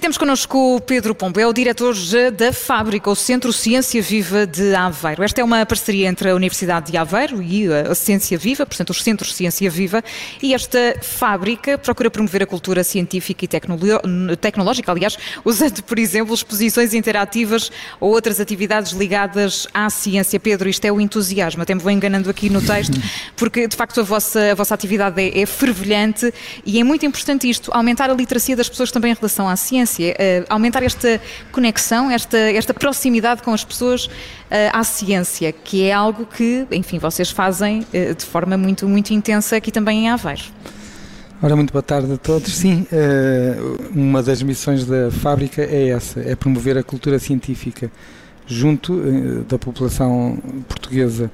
E temos connosco o Pedro Pombo, é o diretor da Fábrica, o Centro Ciência Viva de Aveiro. Esta é uma parceria entre a Universidade de Aveiro e a Ciência Viva, portanto, os Centros Ciência Viva, e esta fábrica procura promover a cultura científica e tecnológica, aliás, usando, por exemplo, exposições interativas ou outras atividades ligadas à ciência. Pedro, isto é o entusiasmo, até me vou enganando aqui no texto, porque de facto a vossa, a vossa atividade é, é fervilhante e é muito importante isto, aumentar a literacia das pessoas também em relação à ciência ciência, uh, aumentar esta conexão, esta, esta proximidade com as pessoas uh, à ciência, que é algo que, enfim, vocês fazem uh, de forma muito, muito intensa aqui também em Aveiro. Ora, muito boa tarde a todos. Sim, uma das missões da fábrica é essa, é promover a cultura científica junto da população portuguesa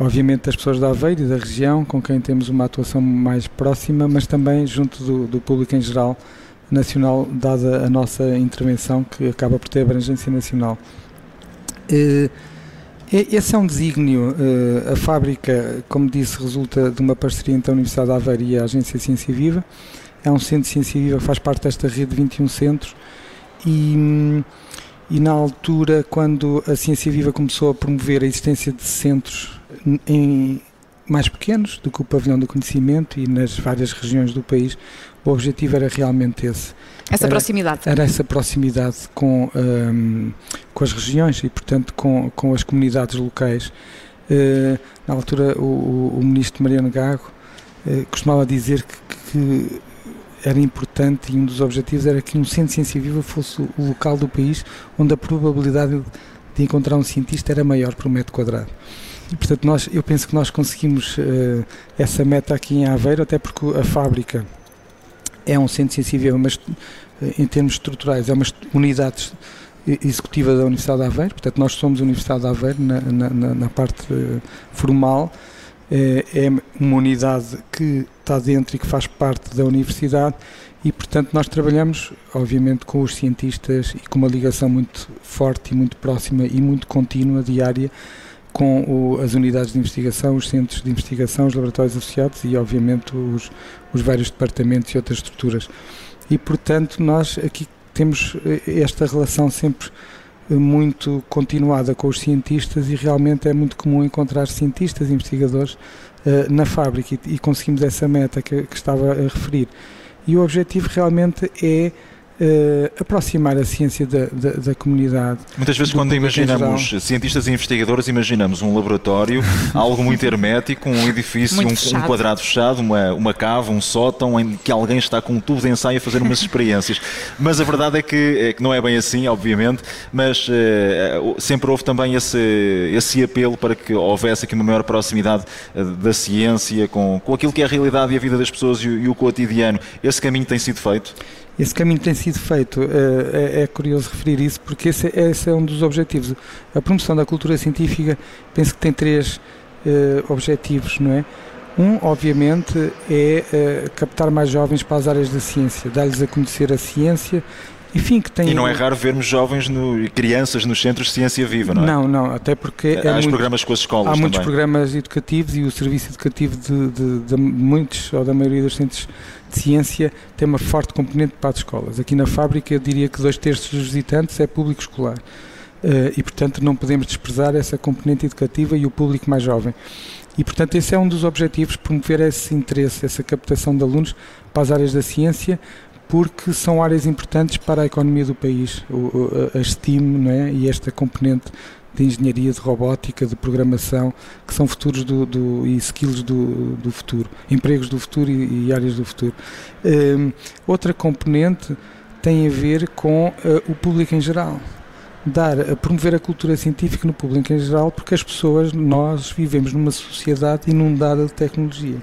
obviamente das pessoas da Aveiro e da região, com quem temos uma atuação mais próxima, mas também junto do, do público em geral, nacional, dada a nossa intervenção, que acaba por ter abrangência nacional. Eh, esse é um desígnio. Eh, a fábrica, como disse, resulta de uma parceria entre a Universidade de Aveiro e a Agência Ciência Viva. É um centro de Ciência Viva, faz parte desta rede de 21 centros. E, e na altura, quando a Ciência Viva começou a promover a existência de centros em, mais pequenos do que o pavilhão do conhecimento e nas várias regiões do país, o objetivo era realmente esse. Essa era, proximidade. Era essa proximidade com, um, com as regiões e, portanto, com, com as comunidades locais. Uh, na altura, o, o, ministro Mariano Gago uh, costumava dizer que, que, era importante e um dos objetivos era que um centro de ciência viva fosse o local do país onde a probabilidade de encontrar um cientista era maior por metro quadrado. E, portanto, nós, eu penso que nós conseguimos uh, essa meta aqui em Aveiro, até porque a fábrica é um centro sensível, mas eh, em termos estruturais é uma unidade executiva da Universidade de Aveiro, portanto nós somos a Universidade de Aveiro na, na, na parte uh, formal, é, é uma unidade que está dentro e que faz parte da universidade e portanto nós trabalhamos obviamente com os cientistas e com uma ligação muito forte e muito próxima e muito contínua, diária, com o, as unidades de investigação, os centros de investigação, os laboratórios associados e, obviamente, os, os vários departamentos e outras estruturas. E, portanto, nós aqui temos eh, esta relação sempre eh, muito continuada com os cientistas e realmente é muito comum encontrar cientistas e investigadores uh, na fábrica e, e, conseguimos essa meta que, que estava a referir. E o objetivo realmente é uh, aproximar a ciência da, da, da comunidade. Muitas vezes, quando imaginamos cientistas e investigadores, imaginamos um laboratório, algo muito hermético, um edifício, um, um, quadrado fechado, uma, uma cava, um sótão, em que alguém está com um tubo de ensaio a fazer umas experiências. Mas a verdade é que, é que não é bem assim, obviamente, mas uh, sempre houve também esse, esse apelo para que houvesse aqui uma maior proximidade uh, da ciência com, com aquilo que é a realidade e a vida das pessoas e, e o cotidiano. Esse caminho tem sido feito? Esse caminho tem sido feito. Eh, é, é, curioso referir isso, porque esse, esse, é um dos objetivos. A promoção da cultura científica, penso que tem três uh, objetivos, não é? Um, obviamente, é uh, captar mais jovens para as áreas da ciência, dar-lhes a conhecer a ciência enfim, que tem... E não é raro vermos jovens, no, crianças nos centros de ciência viva, não é? Não, não, até porque... Há é muito, programas com as escolas Há também. muitos programas educativos e o serviço educativo de, de, de, muitos, ou da maioria dos centros de ciência, tem uma forte componente para as escolas. Aqui na fábrica eu diria que dois terços dos visitantes é público escolar. Uh, e, portanto, não podemos desprezar essa componente educativa e o público mais jovem. E, portanto, esse é um dos objetivos, promover esse interesse, essa captação de alunos para as áreas da ciência, porque são áreas importantes para a economia do país, a STEAM é? e esta componente de engenharia, de robótica, de programação, que são futuros do, do e skills do, do, futuro, empregos do futuro e, e áreas do futuro. Um, outra componente tem a ver com uh, o público em geral dar a promover a cultura científica no público em geral, porque as pessoas, nós vivemos numa sociedade inundada de tecnologia.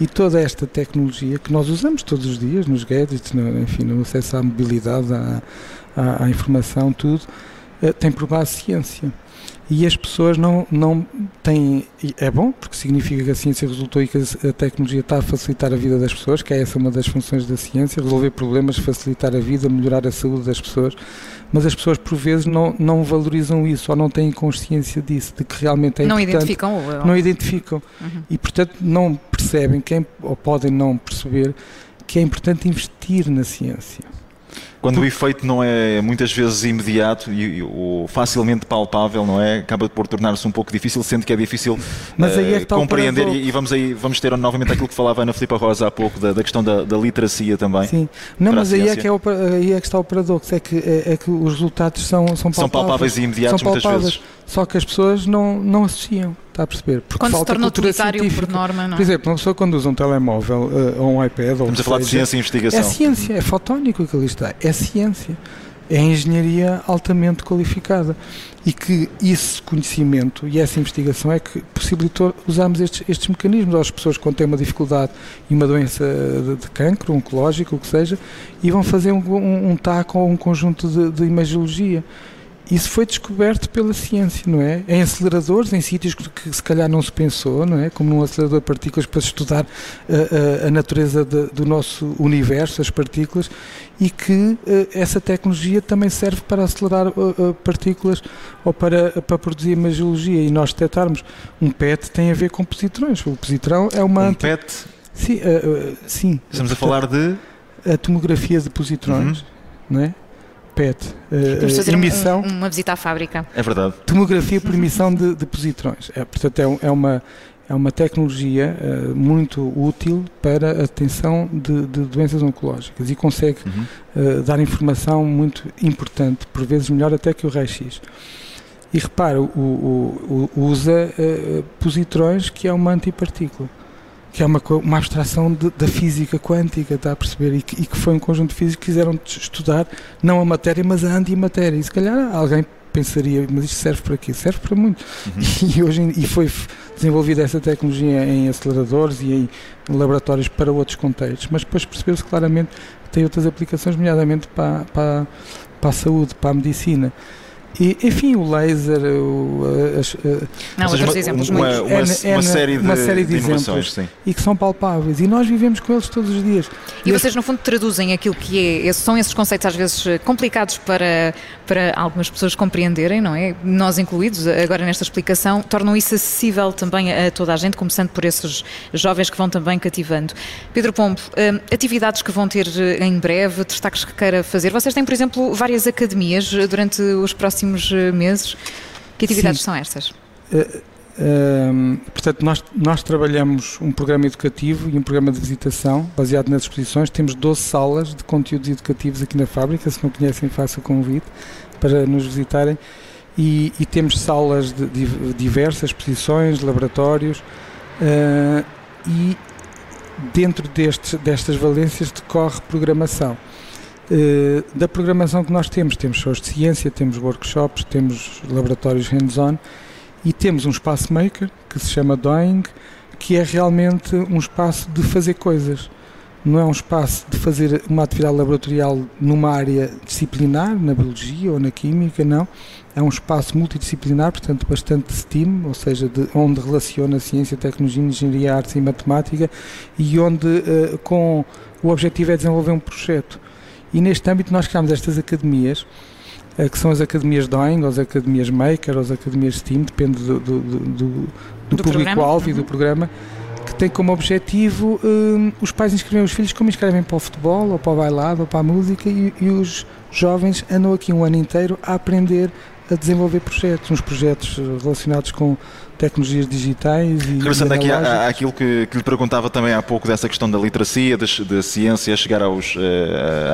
E toda esta tecnologia que nós usamos todos os dias, nos gadgets, no, enfim, no acesso à mobilidade, à, à, à informação, tudo, eh, tem por base ciência e as pessoas não, não têm. É bom, porque significa que a ciência resultou e que a tecnologia está a facilitar a vida das pessoas, que é essa uma das funções da ciência, resolver problemas, facilitar a vida, melhorar a saúde das pessoas, mas as pessoas por vezes não, não valorizam isso ou não têm consciência disso, de que realmente é não importante. Identificam, não identificam. Uhum. E portanto não percebem, quem, ou podem não perceber, que é importante investir na ciência. Quando o efeito não é muitas vezes imediato e, ou facilmente palpável, não é? Acaba por tornar-se um pouco difícil, sendo que é difícil Mas aí é que compreender. E, e, vamos aí vamos ter novamente aquilo que falava a Ana Filipe Rosa há pouco, da, da questão da, da, literacia também. Sim, não, mas aí é, que é o, aí é que está o paradoxo, é que, é, é que os resultados são, são palpáveis. São palpáveis e imediatos muitas vezes. Só que as pessoas não, não associam. Está a perceber? Porque quando falta se torna utilitário por norma, não é? Por exemplo, uma pessoa quando usa um telemóvel uh, ou um iPad. Ou Estamos a falar de ciência e investigação. É ciência, é fotónico que ali está. É ciência. É engenharia altamente qualificada. E que esse conhecimento e essa investigação é que possibilitou usarmos estes, estes mecanismos às pessoas quando têm uma dificuldade e uma doença de, de cancro, oncológico, o que seja, e vão fazer um, um, um TAC ou um conjunto de, de imagiologia isso foi descoberto pela ciência, não é? Em aceleradores, em sítios que, se calhar não se pensou, não é? Como num acelerador de partículas para estudar uh, uh, a natureza de, do nosso universo, as partículas, e que uh, essa tecnologia também serve para acelerar partículas ou para, para produzir imagiologia. E nós detectarmos um PET tem a ver com positrões. O positrão é uma. Um PET? Sim, sim. Estamos a falar de. A tomografia de positrões, uhum. não é? PET, uh, emissão. Um, uma visita à fábrica. É verdade. Tomografia por emissão de, de positrões. É, portanto, é, é, uma, é uma tecnologia uh, muito útil para a detenção de, de doenças oncológicas e consegue uhum. uh, dar informação muito importante, por vezes melhor até que o raio-x. E repara, o, o, o usa positrões, que é uma antipartícula que é uma, uma abstração de, da física quântica, está a perceber? E que, e que, foi um conjunto de físicos que quiseram estudar não a matéria, mas a antimatéria. E se calhar alguém pensaria, mas isto serve para quê? Serve para muito. Uhum. E, hoje, e foi desenvolvida essa tecnologia em aceleradores e em laboratórios para outros contextos, mas depois percebeu-se claramente que tem outras aplicações, nomeadamente para, para, para a saúde, para a medicina. E, enfim, o laser, o, as, não, outros uma, exemplos uma, uma, uma, uma, série de, uma série de, de exemplos sim. e que são palpáveis e nós vivemos com eles todos os dias. E, e vocês no fundo traduzem aquilo que é, são esses conceitos às vezes complicados para, para algumas pessoas compreenderem, não é? Nós incluídos agora nesta explicação, tornam isso acessível também a toda a gente, começando por esses jovens que vão também cativando. Pedro Pombo, hum, atividades que vão ter em breve, destaques que queira fazer. Vocês têm, por exemplo, várias academias durante os próximos próximos eh, meses. Que atividades Sim. são estas? Uh, uh, portanto, nós, nós trabalhamos um programa educativo e um programa de visitação baseado nas exposições. Temos 12 salas de conteúdos educativos aqui na fábrica. Se não conhecem, façam o convite para nos visitarem. E, e temos salas de, de, diversas, exposições, laboratórios. Uh, e dentro destes, destas valências decorre programação. Uh, da programação que nós temos, temos shows de ciência, temos workshops, temos laboratórios hands-on e temos um espaço maker que se chama Doing, que é realmente um espaço de fazer coisas. Não é um espaço de fazer uma atividade laboratorial numa área disciplinar, na biologia ou na química, não. É um espaço multidisciplinar, portanto, bastante STEAM, ou seja, de, onde relaciona ciência, tecnologia, engenharia, artes e matemática e onde, uh, com o objetivo é desenvolver um projeto. E neste âmbito nós criámos estas academias, eh, que são as academias Doing, ou as academias Maker, ou as academias Steam, depende do, do, do, do, público-alvo e do uhum. programa, que tem como objetivo um, os pais inscreverem os filhos como inscrevem para o futebol, ou para o bailado, ou para a música, e, e os jovens andam aqui um ano inteiro a aprender a desenvolver projetos, uns projetos relacionados com tecnologias digitais e Regressando aqui à, àquilo que, que, lhe perguntava também há pouco dessa questão da literacia, da ciência chegar aos, uh,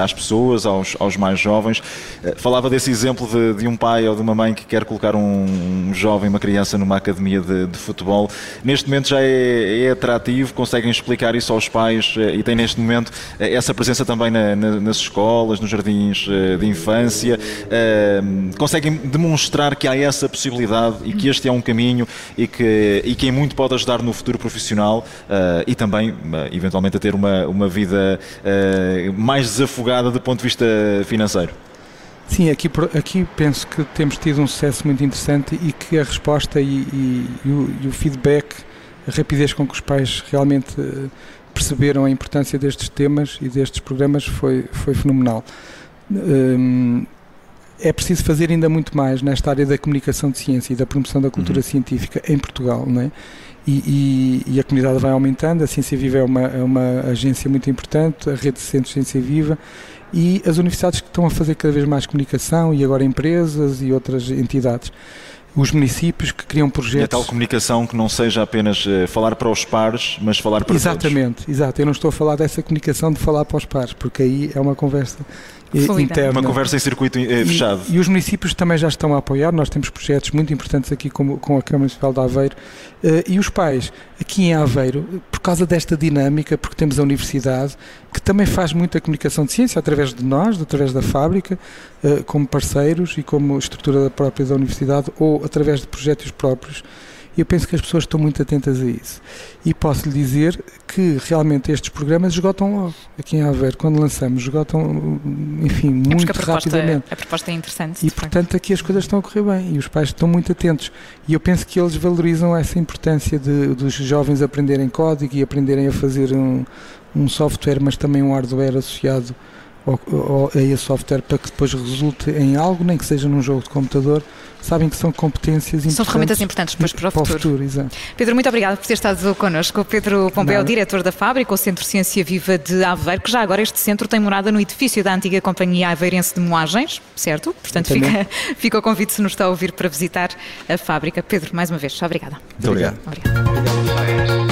às pessoas, aos, aos mais jovens. Uh, falava desse exemplo de, de, um pai ou de uma mãe que quer colocar um, um jovem, uma criança numa academia de, de futebol. Neste momento já é, é, atrativo, conseguem explicar isso aos pais uh, e tem neste momento essa presença também na, na, nas escolas, nos jardins de infância. conseguem demonstrar que há essa possibilidade e que este é um caminho e que, e que em muito pode ajudar no futuro profissional uh, e também, uh, eventualmente, a ter uma, uma vida uh, mais desafogada do ponto de vista financeiro. Sim, aqui, aqui penso que temos tido um sucesso muito interessante e que a resposta e, e, e, o, e o, feedback, a rapidez com que os pais realmente perceberam a importância destes temas e destes programas foi, foi fenomenal. Um, é preciso fazer ainda muito mais nesta área da comunicação de ciência e da promoção da cultura uhum. científica em Portugal, não é? E, e, e, a comunidade vai aumentando. A Ciência Viva é uma, é uma agência muito importante, a rede de centros Ciência Viva e as universidades que estão a fazer cada vez mais comunicação e agora empresas e outras entidades os municípios que criam projetos. E a tal comunicação que não seja apenas uh, falar para os pares, mas falar para Exatamente, todos. exato. Eu não estou a falar dessa comunicação de falar para os pares, porque aí é uma conversa interna. Uma conversa em circuito eh, fechado. E, e, os municípios também já estão a apoiar, nós temos projetos muito importantes aqui com, com a Câmara Municipal de Aveiro uh, e os pais aqui em Aveiro, por causa desta dinâmica, porque temos a universidade que também faz muita comunicação de ciência através de nós, através da fábrica, uh, como parceiros e como estrutura própria da universidade ou através de projetos próprios e eu penso que as pessoas estão muito atentas a isso. E posso lhe dizer que realmente estes programas esgotam logo. Aqui em Aveiro, quando lançamos, esgotam, enfim, é muito a rapidamente. A proposta é interessante. E portanto aqui as coisas estão a correr bem e os pais estão muito atentos. E eu penso que eles valorizam essa importância de, dos jovens aprenderem código e aprenderem a fazer um, um software, mas também um hardware associado ou, ou a esse software para que depois resulte em algo, nem que seja num jogo de computador, sabem que são competências importantes. São ferramentas importantes depois para o futuro. Para o futuro exato. Pedro, muito obrigado por ter estado connosco. Pedro Pompeu, diretor da fábrica, o Centro Ciência Viva de Aveiro, que já agora este centro tem morada no edifício da antiga Companhia Aveirense de Moagens, certo? Portanto, fica, fica o convite se nos está a ouvir para visitar a fábrica. Pedro, mais uma vez, obrigada. Muito obrigado. obrigado. obrigado.